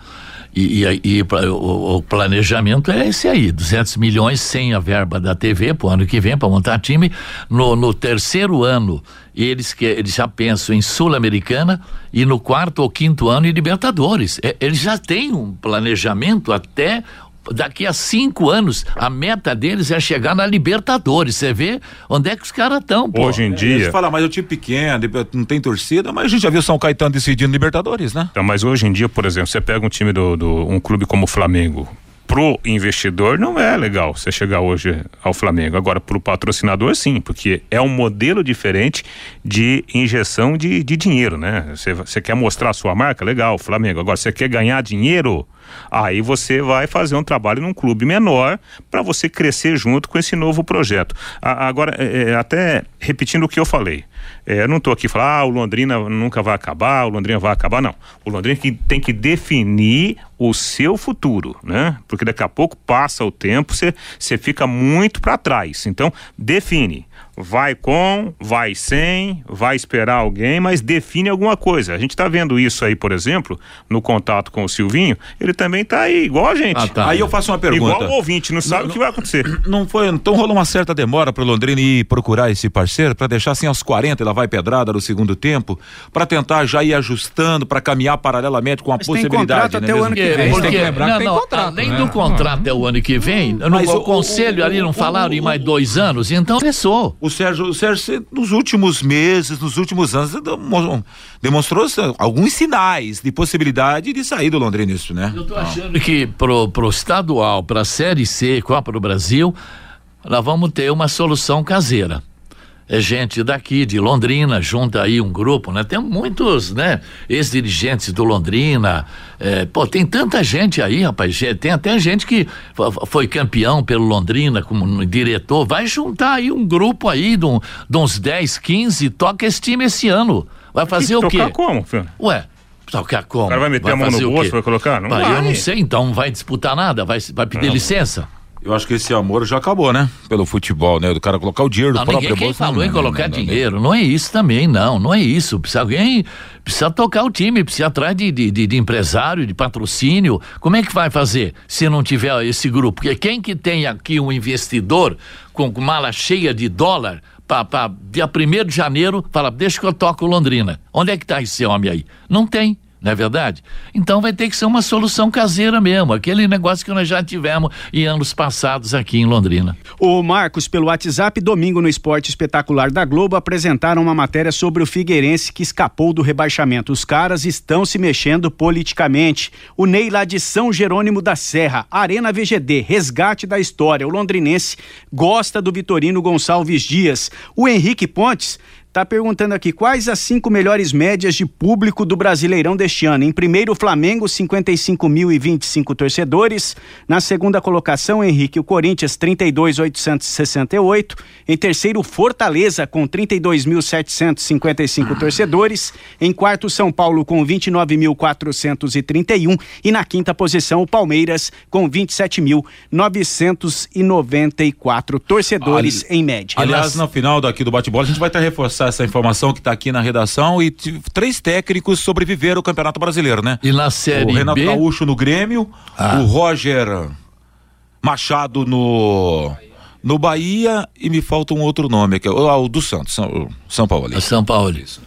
Speaker 6: E, e, e o, o, planejamento é esse aí, 200 milhões sem a verba da TV para o ano que vem para montar time. No, no terceiro ano, eles que eles já pensam em Sul-Americana e no quarto ou quinto ano em Libertadores. É, eles já têm um planejamento até daqui a cinco anos, a meta deles é chegar na Libertadores. Você vê onde é que os caras estão,
Speaker 3: Hoje em dia.
Speaker 2: Você fala, mas o time pequeno, não tem torcida, mas a gente já viu São Caetano decidindo Libertadores, né?
Speaker 3: Então, mas hoje em dia, por exemplo, você pega um time do, do um clube como o Flamengo, pro investidor não é legal você chegar hoje ao Flamengo. Agora, pro patrocinador, sim, porque é um modelo diferente de injeção de, de dinheiro, né? Você quer mostrar a sua marca? Legal, Flamengo. Agora, você quer ganhar dinheiro? Aí você vai fazer um trabalho num clube menor para você crescer junto com esse novo projeto. A, agora, é, é, até repetindo o que eu falei, é, eu não estou aqui falando, ah, o Londrina nunca vai acabar, o Londrina vai acabar, não. O Londrina tem que definir o seu futuro, né? Porque daqui a pouco passa o tempo, você fica muito para trás. Então, define vai com, vai sem, vai esperar alguém, mas define alguma coisa. A gente está vendo isso aí, por exemplo, no contato com o Silvinho, ele também tá aí, igual a gente. Ah,
Speaker 2: tá. Aí eu faço uma pergunta.
Speaker 3: Igual o ouvinte, não sabe não, o que vai acontecer.
Speaker 2: Não foi, então rolou uma certa demora pro Londrina ir procurar esse parceiro para deixar assim aos 40 ela vai pedrada no segundo tempo, para tentar já ir ajustando, para caminhar paralelamente com a Mas possibilidade,
Speaker 6: tem né? Até o ano que vem. Porque, tem que não, que tem contrato, além né? do contrato até o ano que vem, Mas no o, conselho o, ali não falaram em mais dois anos, então começou.
Speaker 2: O Sérgio, o Sérgio nos últimos meses, nos últimos anos demonstrou alguns sinais de possibilidade de sair do Londrina isso, né?
Speaker 6: Eu tô achando que pro, pro estadual, pra Série C, Copa do Brasil, nós vamos ter uma solução caseira. É gente daqui de Londrina, junta aí um grupo, né? Tem muitos, né? Ex-dirigentes do Londrina. É, pô, tem tanta gente aí, rapaz. Tem até gente que foi campeão pelo Londrina como diretor. Vai juntar aí um grupo aí de, um, de uns 10, 15, toca esse time esse ano. Vai fazer o quê?
Speaker 3: Tocar como, filho?
Speaker 6: Ué, tocar como? O
Speaker 3: cara vai meter vai a mão no bolso, vai colocar? Não vai.
Speaker 6: Eu não sei, então não vai disputar nada, vai, vai pedir não. licença.
Speaker 2: Eu acho que esse amor já acabou, né? Pelo futebol, né? Do cara colocar o dinheiro
Speaker 6: não,
Speaker 2: do próprio
Speaker 6: bolso. Quem falou não, em colocar não, dinheiro, não é isso também, não, não é isso. Precisa alguém, precisa tocar o time, precisa atrás de, de, de, de, empresário, de patrocínio. Como é que vai fazer se não tiver esse grupo? Porque quem que tem aqui um investidor com mala cheia de dólar, para dia 1 de janeiro, fala, deixa que eu toco Londrina. Onde é que está esse homem aí? Não tem não é verdade? Então vai ter que ser uma solução caseira mesmo, aquele negócio que nós já tivemos em anos passados aqui em Londrina.
Speaker 5: O Marcos, pelo WhatsApp, domingo no Esporte Espetacular da Globo, apresentaram uma matéria sobre o Figueirense que escapou do rebaixamento. Os caras estão se mexendo politicamente. O Ney lá de São Jerônimo da Serra, Arena VGD, resgate da história. O londrinense gosta do Vitorino Gonçalves Dias. O Henrique Pontes Tá perguntando aqui quais as cinco melhores médias de público do Brasileirão deste ano. Em primeiro, Flamengo, 55.025 torcedores. Na segunda colocação, Henrique, o Corinthians, 32.868. Em terceiro, Fortaleza, com 32.755 torcedores. Em quarto, São Paulo, com 29.431. E na quinta posição, o Palmeiras, com 27.994 torcedores Ali, em média.
Speaker 2: Aliás, no final daqui do bate-bola, a gente vai estar reforçando reforçar essa informação que está aqui na redação e três técnicos sobreviveram ao Campeonato Brasileiro, né?
Speaker 6: E na série
Speaker 2: O Renato B? Gaúcho no Grêmio, ah. o Roger Machado no no Bahia e me falta um outro nome, que é o, ah, o do Santos, São, São Paulo.
Speaker 6: São Paulo. Isso.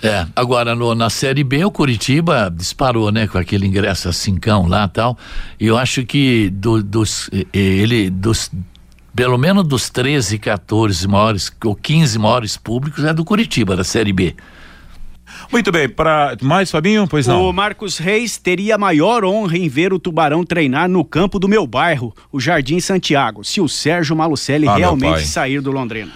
Speaker 6: É, agora no, na Série B o Curitiba disparou, né, com aquele ingresso a cincão lá tal, e eu acho que do, dos, ele, dos pelo menos dos 13, 14 maiores ou 15 maiores públicos é do Curitiba, da Série B.
Speaker 2: Muito bem, para mais Fabinho, pois não.
Speaker 5: O Marcos Reis teria maior honra em ver o Tubarão treinar no campo do meu bairro, o Jardim Santiago, se o Sérgio Malucelli ah, realmente sair do Londrina.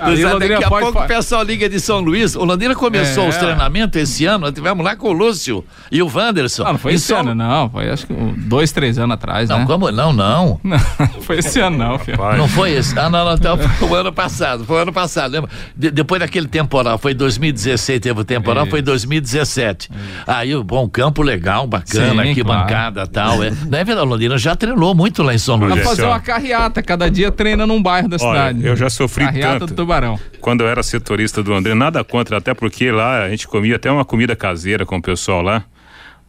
Speaker 6: Aí, daqui a pouco o pessoal liga de São Luís. O Londrina começou é. os treinamentos esse ano, nós tivemos lá com o Lúcio e o Wanderson.
Speaker 4: Não, não foi esse São... ano, não. Foi acho que dois, três anos atrás,
Speaker 6: não,
Speaker 4: né?
Speaker 6: Como? Não, não.
Speaker 4: não foi esse ano, não, filho.
Speaker 6: Não foi esse. Ah, não, não, então foi o ano passado. Foi o ano passado, lembra? De, depois daquele temporal, foi 2016, teve o temporal, foi 2017. Aí, bom, campo legal, bacana, Sim, aqui, claro. bancada tal. É. Não é verdade, Londrina já treinou muito lá em São Luís.
Speaker 4: Vai fazer uma carreata, cada dia treina num bairro da Olha, cidade.
Speaker 3: Eu já sofri carreata tanto.
Speaker 4: Do Tubarão
Speaker 3: quando eu era setorista do André, nada contra, até porque lá a gente comia até uma comida caseira com o pessoal lá.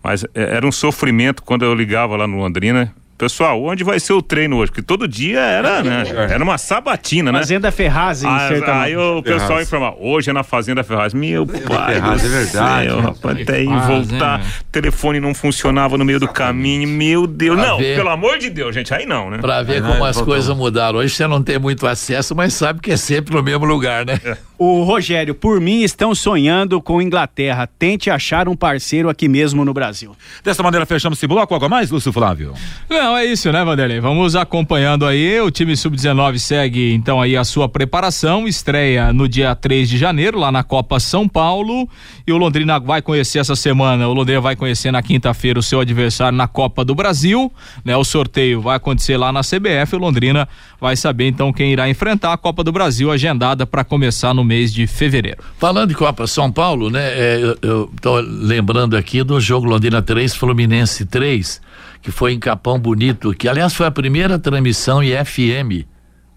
Speaker 3: Mas é, era um sofrimento quando eu ligava lá no Londrina Pessoal, onde vai ser o treino hoje? Porque todo dia era, né? Era uma sabatina, né?
Speaker 5: Fazenda Ferraz, em
Speaker 3: ah, Aí o pessoal informava, hoje é na Fazenda Ferraz. Meu pai.
Speaker 2: Ferraz, é verdade. Céu,
Speaker 3: rapaz, até aí voltar, né? telefone não funcionava no meio do caminho. Meu Deus. Pra não, ver... pelo amor de Deus, gente, aí não, né?
Speaker 6: Pra ver como as coisas mudaram. Hoje você não tem muito acesso, mas sabe que é sempre no mesmo lugar, né? É.
Speaker 5: O Rogério, por mim, estão sonhando com Inglaterra. Tente achar um parceiro aqui mesmo no Brasil.
Speaker 2: Dessa maneira, fechamos esse bloco. Algo a mais, Lúcio Flávio?
Speaker 4: Não, é isso, né, Vanderlei? Vamos acompanhando aí. O time sub-19 segue, então, aí a sua preparação. Estreia no dia 3 de janeiro, lá na Copa São Paulo. E o Londrina vai conhecer essa semana. O Londrina vai conhecer na quinta-feira o seu adversário na Copa do Brasil. Né? O sorteio vai acontecer lá na CBF. O Londrina vai saber, então, quem irá enfrentar a Copa do Brasil, agendada para começar no mês de fevereiro.
Speaker 6: Falando de Copa São Paulo, né? É, eu, estou lembrando aqui do jogo Londrina 3, Fluminense 3, que foi em Capão Bonito, que aliás foi a primeira transmissão em FM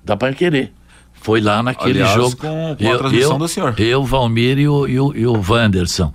Speaker 6: da Parquerê. Foi lá naquele
Speaker 2: Aliás,
Speaker 6: jogo.
Speaker 2: Com, com a transmissão
Speaker 6: eu,
Speaker 2: do senhor.
Speaker 6: Eu, Valmir e o, e o, e o Wanderson.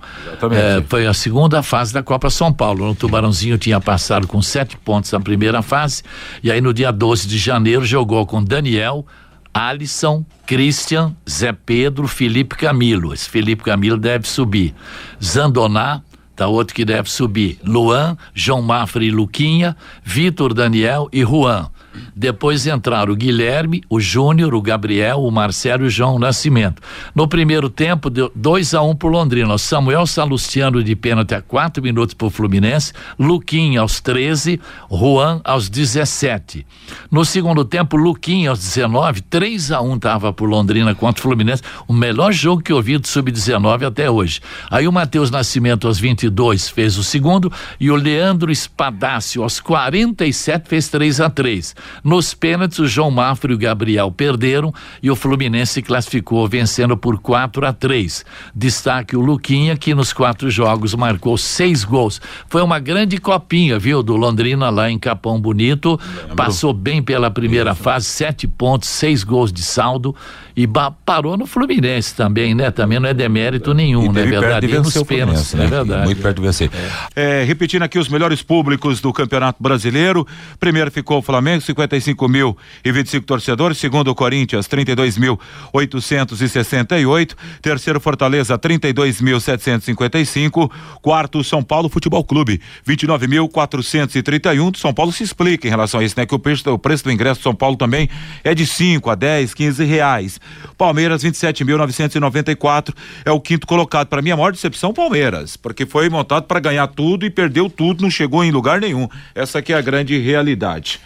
Speaker 6: É, foi a segunda fase da Copa São Paulo. O Tubarãozinho tinha passado com sete pontos na primeira fase. E aí no dia 12 de janeiro jogou com Daniel, Alisson, Christian, Zé Pedro, Felipe Camilo. Esse Felipe Camilo deve subir. Zandoná, tá outro que deve subir. Luan, João Mafra e Luquinha, Vitor Daniel e Juan. Depois entraram o Guilherme, o Júnior, o Gabriel, o Marcelo e o João Nascimento. No primeiro tempo, deu 2 a 1 um pro Londrina. Samuel Salustiano de pênalti a 4 minutos pro Fluminense, Luquinha aos 13, Juan aos 17. No segundo tempo, Luquinha aos 19, 3 a 1 um tava pro Londrina contra o Fluminense. O melhor jogo que eu vi do Sub-19 até hoje. Aí o Matheus Nascimento aos 22 fez o segundo e o Leandro Espadácio aos 47 fez 3 a 3. Nos pênaltis, o João Mafra e o Gabriel perderam e o Fluminense classificou vencendo por 4 a 3. Destaque o Luquinha, que nos quatro jogos marcou seis gols. Foi uma grande copinha, viu, do Londrina lá em Capão Bonito. Lembro. Passou bem pela primeira Isso. fase, sete pontos, seis gols de saldo e parou no Fluminense também, né? Também não é demérito nenhum, né? Verdade.
Speaker 2: De nos pênaltis, né? É verdade. Muito perto de vencer. É. É, repetindo aqui os melhores públicos do Campeonato Brasileiro. Primeiro ficou o Flamengo, 55 mil e 25 torcedores. Segundo o Corinthians, 32 mil 868. Terceiro Fortaleza, 32 mil 755. Quarto São Paulo Futebol Clube, 29 mil 431. São Paulo se explica em relação a isso, né? Que o preço, o preço do ingresso de São Paulo também é de 5 a 10, 15 reais. Palmeiras 27.994 é o quinto colocado. Para mim a maior decepção Palmeiras, porque foi montado para ganhar tudo e perdeu tudo, não chegou em lugar nenhum. Essa aqui é a grande realidade.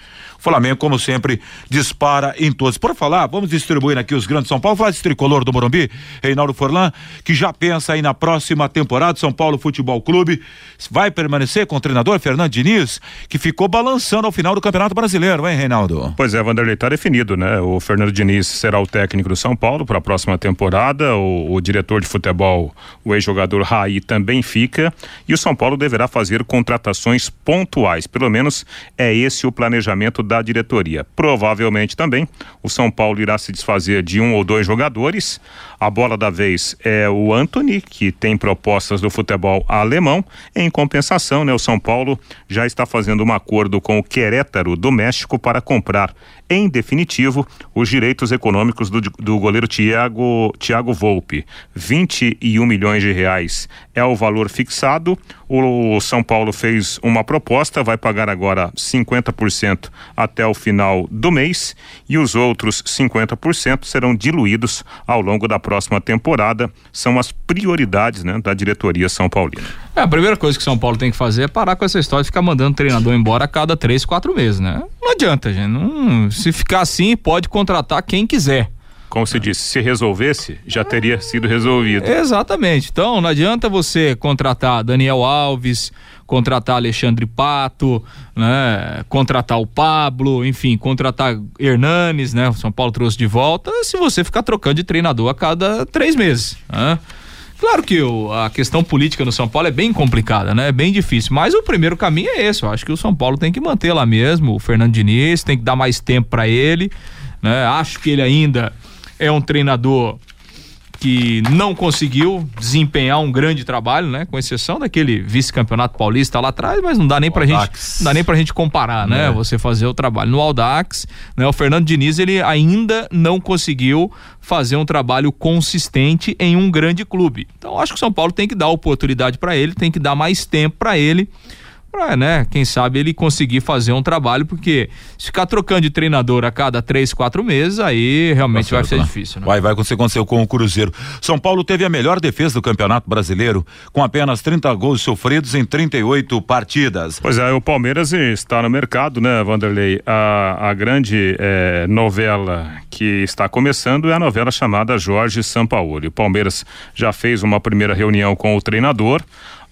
Speaker 2: Flamengo, como sempre, dispara em todos. Por falar, vamos distribuir aqui os grandes São Paulo. Falar desse tricolor do Morumbi, Reinaldo Forlan, que já pensa aí na próxima temporada, São Paulo Futebol Clube. Vai permanecer com o treinador Fernando Diniz, que ficou balançando ao final do Campeonato Brasileiro, hein, Reinaldo?
Speaker 3: Pois é, Vanderlei, tá definido, né? O Fernando Diniz será o técnico do São Paulo para a próxima temporada. O, o diretor de futebol, o ex-jogador Raí, também fica. E o São Paulo deverá fazer contratações pontuais. Pelo menos é esse o planejamento da da diretoria. Provavelmente também o São Paulo irá se desfazer de um ou dois jogadores. A bola da vez é o Anthony, que tem propostas do futebol alemão. Em compensação, né, o São Paulo já está fazendo um acordo com o Querétaro do México para comprar em definitivo os direitos econômicos do, do goleiro Thiago, Thiago Volpe. 21 milhões de reais é o valor fixado. O São Paulo fez uma proposta, vai pagar agora 50% até o final do mês e os outros 50% serão diluídos ao longo da próxima temporada. São as prioridades né, da diretoria São Paulina.
Speaker 4: É, a primeira coisa que São Paulo tem que fazer é parar com essa história de ficar mandando treinador embora a cada três, quatro meses, né? Não adianta, gente. Não, se ficar assim, pode contratar quem quiser
Speaker 3: como se disse, se resolvesse, já teria sido resolvido.
Speaker 4: Exatamente. Então, não adianta você contratar Daniel Alves, contratar Alexandre Pato, né? Contratar o Pablo, enfim, contratar Hernanes, né? O São Paulo trouxe de volta, se você ficar trocando de treinador a cada três meses, né? Claro que o, a questão política no São Paulo é bem complicada, né? É bem difícil. Mas o primeiro caminho é esse. Eu acho que o São Paulo tem que manter lá mesmo. O Fernando Diniz tem que dar mais tempo para ele. Né? Acho que ele ainda é um treinador que não conseguiu desempenhar um grande trabalho, né? Com exceção daquele vice-campeonato paulista lá atrás, mas não dá nem pra gente, não dá nem pra gente comparar, né? É. Você fazer o trabalho no Aldax, né? O Fernando Diniz, ele ainda não conseguiu fazer um trabalho consistente em um grande clube. Então, acho que o São Paulo tem que dar oportunidade para ele, tem que dar mais tempo para ele pra, né, quem sabe ele conseguir fazer um trabalho, porque se ficar trocando de treinador a cada três, quatro meses, aí realmente vai ser difícil. Né?
Speaker 2: Vai, vai acontecer, aconteceu com o Cruzeiro. São Paulo teve a melhor defesa do Campeonato Brasileiro, com apenas 30 gols sofridos em 38 partidas.
Speaker 3: Pois é, o Palmeiras está no mercado, né, Vanderlei? A, a grande eh, novela que está começando é a novela chamada Jorge Sampaoli. O Palmeiras já fez uma primeira reunião com o treinador.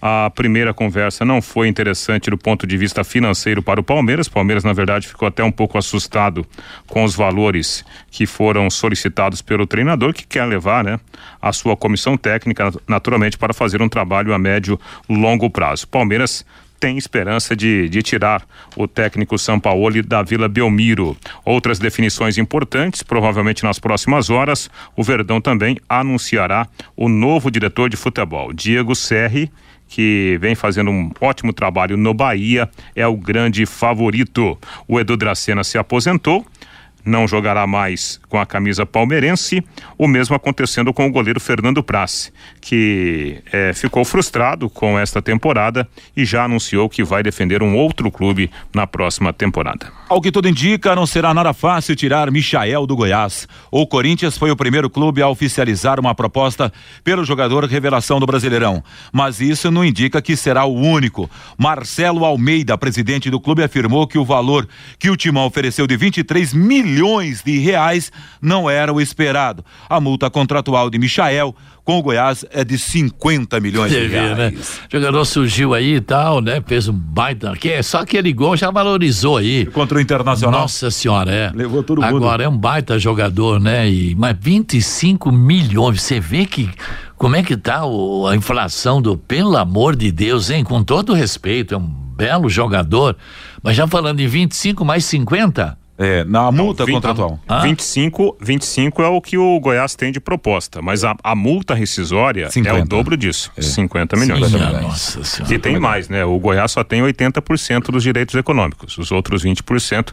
Speaker 3: A primeira conversa não foi interessante do ponto de vista financeiro para o Palmeiras. O Palmeiras, na verdade, ficou até um pouco assustado com os valores que foram solicitados pelo treinador, que quer levar, né, a sua comissão técnica, naturalmente, para fazer um trabalho a médio longo prazo. Palmeiras tem esperança de, de tirar o técnico São Paulo da Vila Belmiro. Outras definições importantes, provavelmente nas próximas horas, o Verdão também anunciará o novo diretor de futebol, Diego Serri que vem fazendo um ótimo trabalho no Bahia, é o grande favorito. O Edu Dracena se aposentou não jogará mais com a camisa palmeirense. O mesmo acontecendo com o goleiro Fernando Prass, que é, ficou frustrado com esta temporada e já anunciou que vai defender um outro clube na próxima temporada.
Speaker 2: Ao que tudo indica, não será nada fácil tirar Michael do Goiás. O Corinthians foi o primeiro clube a oficializar uma proposta pelo jogador revelação do Brasileirão. Mas isso não indica que será o único. Marcelo Almeida, presidente do clube, afirmou que o valor que o Timão ofereceu de 23 milhões milhões de reais não era o esperado. A multa contratual de Michael com o Goiás é de 50 milhões Você de reais. Vê, né?
Speaker 6: O jogador surgiu aí e tal, né? Fez um baita. Que, só aquele gol já valorizou aí.
Speaker 2: Contra o Internacional.
Speaker 6: Nossa senhora, é.
Speaker 2: Levou todo
Speaker 6: mundo. Agora é um baita jogador, né? E, mas 25 milhões. Você vê que. Como é que tá o, a inflação do. Pelo amor de Deus, hein? Com todo respeito, é um belo jogador. Mas já falando em 25 mais 50.
Speaker 2: É, na multa 20, contratual.
Speaker 3: Ah? 25, 25 é o que o Goiás tem de proposta, mas a, a multa rescisória 50. é o dobro disso, é. 50 milhões. Sim, nossa senhora. E tem mais, né? O Goiás só tem 80% dos direitos econômicos, os outros 20%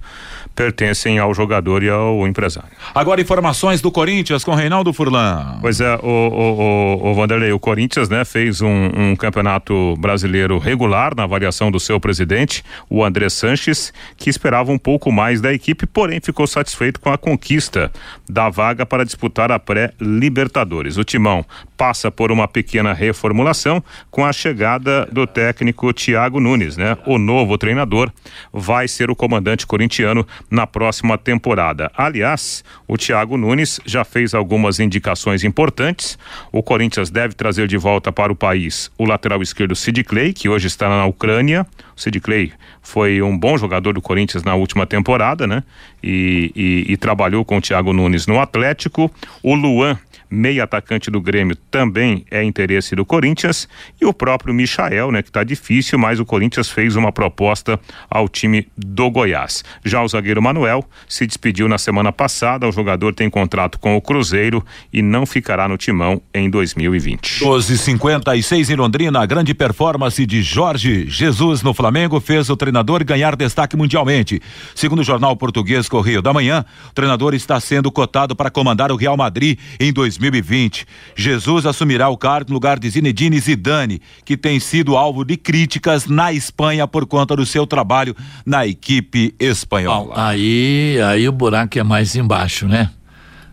Speaker 3: pertencem ao jogador e ao empresário.
Speaker 2: Agora informações do Corinthians com Reinaldo Furlan.
Speaker 3: Pois é, o, o, o, o Vanderlei, o Corinthians, né, fez um, um campeonato brasileiro regular na avaliação do seu presidente, o André Sanches, que esperava um pouco mais da equipe equipe, porém ficou satisfeito com a conquista da vaga para disputar a pré-Libertadores. O Timão passa por uma pequena reformulação com a chegada do técnico Thiago Nunes, né? O novo treinador vai ser o comandante corintiano na próxima temporada. Aliás, o Thiago Nunes já fez algumas indicações importantes. O Corinthians deve trazer de volta para o país o lateral esquerdo Sid Clay, que hoje está na Ucrânia. O Sid Clay foi um bom jogador do Corinthians na última temporada, né? E, e, e trabalhou com o Thiago Nunes no Atlético. O Luan meio atacante do Grêmio, também é interesse do Corinthians. E o próprio Michael, né, que está difícil, mas o Corinthians fez uma proposta ao time do Goiás. Já o zagueiro Manuel se despediu na semana passada. O jogador tem contrato com o Cruzeiro e não ficará no timão em 2020.
Speaker 2: 12:56 em Londrina, a grande performance de Jorge Jesus no Flamengo fez o treinador ganhar destaque mundialmente. Segundo o jornal português Correio da Manhã, o treinador está sendo cotado para comandar o Real Madrid em 2020 2020. Jesus assumirá o cargo no lugar de Zinedine Zidane, que tem sido alvo de críticas na Espanha por conta do seu trabalho na equipe espanhola.
Speaker 6: Aí, aí o buraco é mais embaixo, né?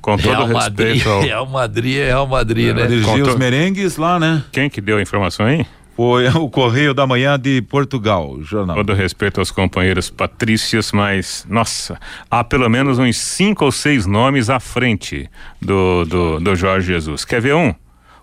Speaker 3: Com todo Real respeito. Madrid,
Speaker 6: Real Madrid é Real Madrid, é, né?
Speaker 2: Dirigir os merengues lá, né?
Speaker 3: Quem que deu a informação aí?
Speaker 2: Foi o Correio da Manhã de Portugal, jornal.
Speaker 3: Todo respeito aos companheiros patrícios, mas, nossa, há pelo menos uns cinco ou seis nomes à frente do, do, do Jorge Jesus. Quer ver um?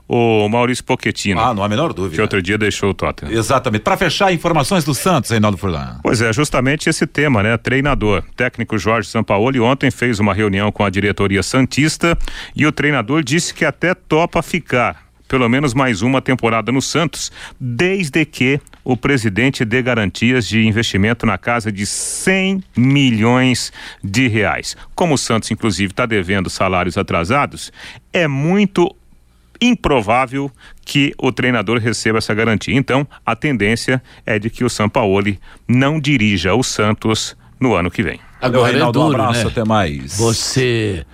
Speaker 3: o Maurício Pochettino.
Speaker 2: Ah, não há a menor dúvida.
Speaker 3: Que outro dia deixou o Tottenham.
Speaker 2: Exatamente. Para fechar, informações do Santos, Reinaldo Furlan.
Speaker 3: Pois é, justamente esse tema, né? Treinador. Técnico Jorge Sampaoli ontem fez uma reunião com a diretoria Santista e o treinador disse que até topa ficar pelo menos mais uma temporada no Santos, desde que o presidente dê garantias de investimento na casa de 100 milhões de reais. Como o Santos, inclusive, está devendo salários atrasados, é muito improvável que o treinador receba essa garantia. Então, a tendência é de que o Sampaoli não dirija o Santos no ano que vem.
Speaker 6: Agora, Reinaldo, é duro, um abraço, né? até mais. Você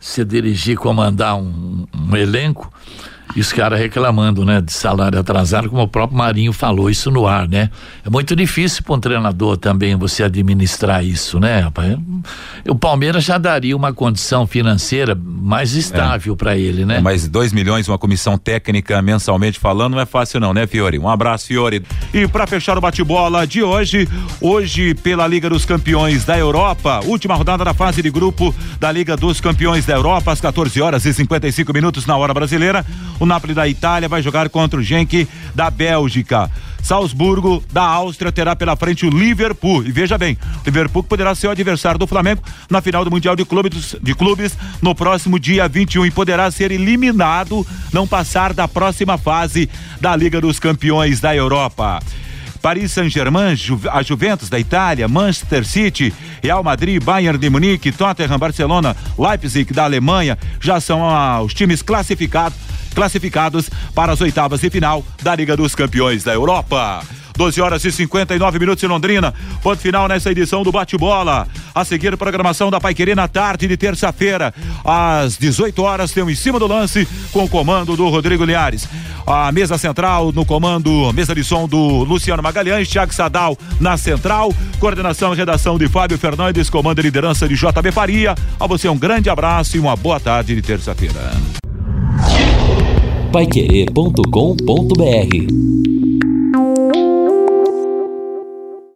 Speaker 6: se dirigir, comandar um, um elenco e os caras reclamando, né, de salário atrasado, como o próprio Marinho falou isso no ar, né? É muito difícil para um treinador também você administrar isso, né, rapaz? O Palmeiras já daria uma condição financeira mais estável é. para ele, né? É,
Speaker 2: mas dois milhões, uma comissão técnica mensalmente falando, não é fácil não, né, Fiore? Um abraço, Fiore. E para fechar o bate-bola de hoje, hoje pela Liga dos Campeões da Europa, última rodada da fase de grupo da Liga dos Campeões da Europa, às 14 horas e 55 minutos na hora brasileira. O Napoli da Itália vai jogar contra o Genk da Bélgica. Salzburgo da Áustria terá pela frente o Liverpool. E veja bem, Liverpool poderá ser o adversário do Flamengo na final do Mundial de Clubes, de clubes no próximo dia 21 e poderá ser eliminado, não passar da próxima fase da Liga dos Campeões da Europa. Paris Saint-Germain, a Juventus da Itália, Manchester City, Real Madrid, Bayern de Munique, Tottenham, Barcelona, Leipzig da Alemanha, já são ah, os times classificados classificados para as oitavas de final da Liga dos Campeões da Europa. 12 horas e 59 minutos em Londrina. Ponto final nessa edição do Bate-Bola. A seguir, programação da Paiquerê na tarde de terça-feira. Às 18 horas, tem um em cima do lance com o comando do Rodrigo Liares. A mesa central no comando, mesa de som do Luciano Magalhães, Thiago Sadal na central. Coordenação e redação de Fábio Fernandes, comando e liderança de JB Faria. A você um grande abraço e uma boa tarde de terça-feira.
Speaker 1: Paiquerê.com.br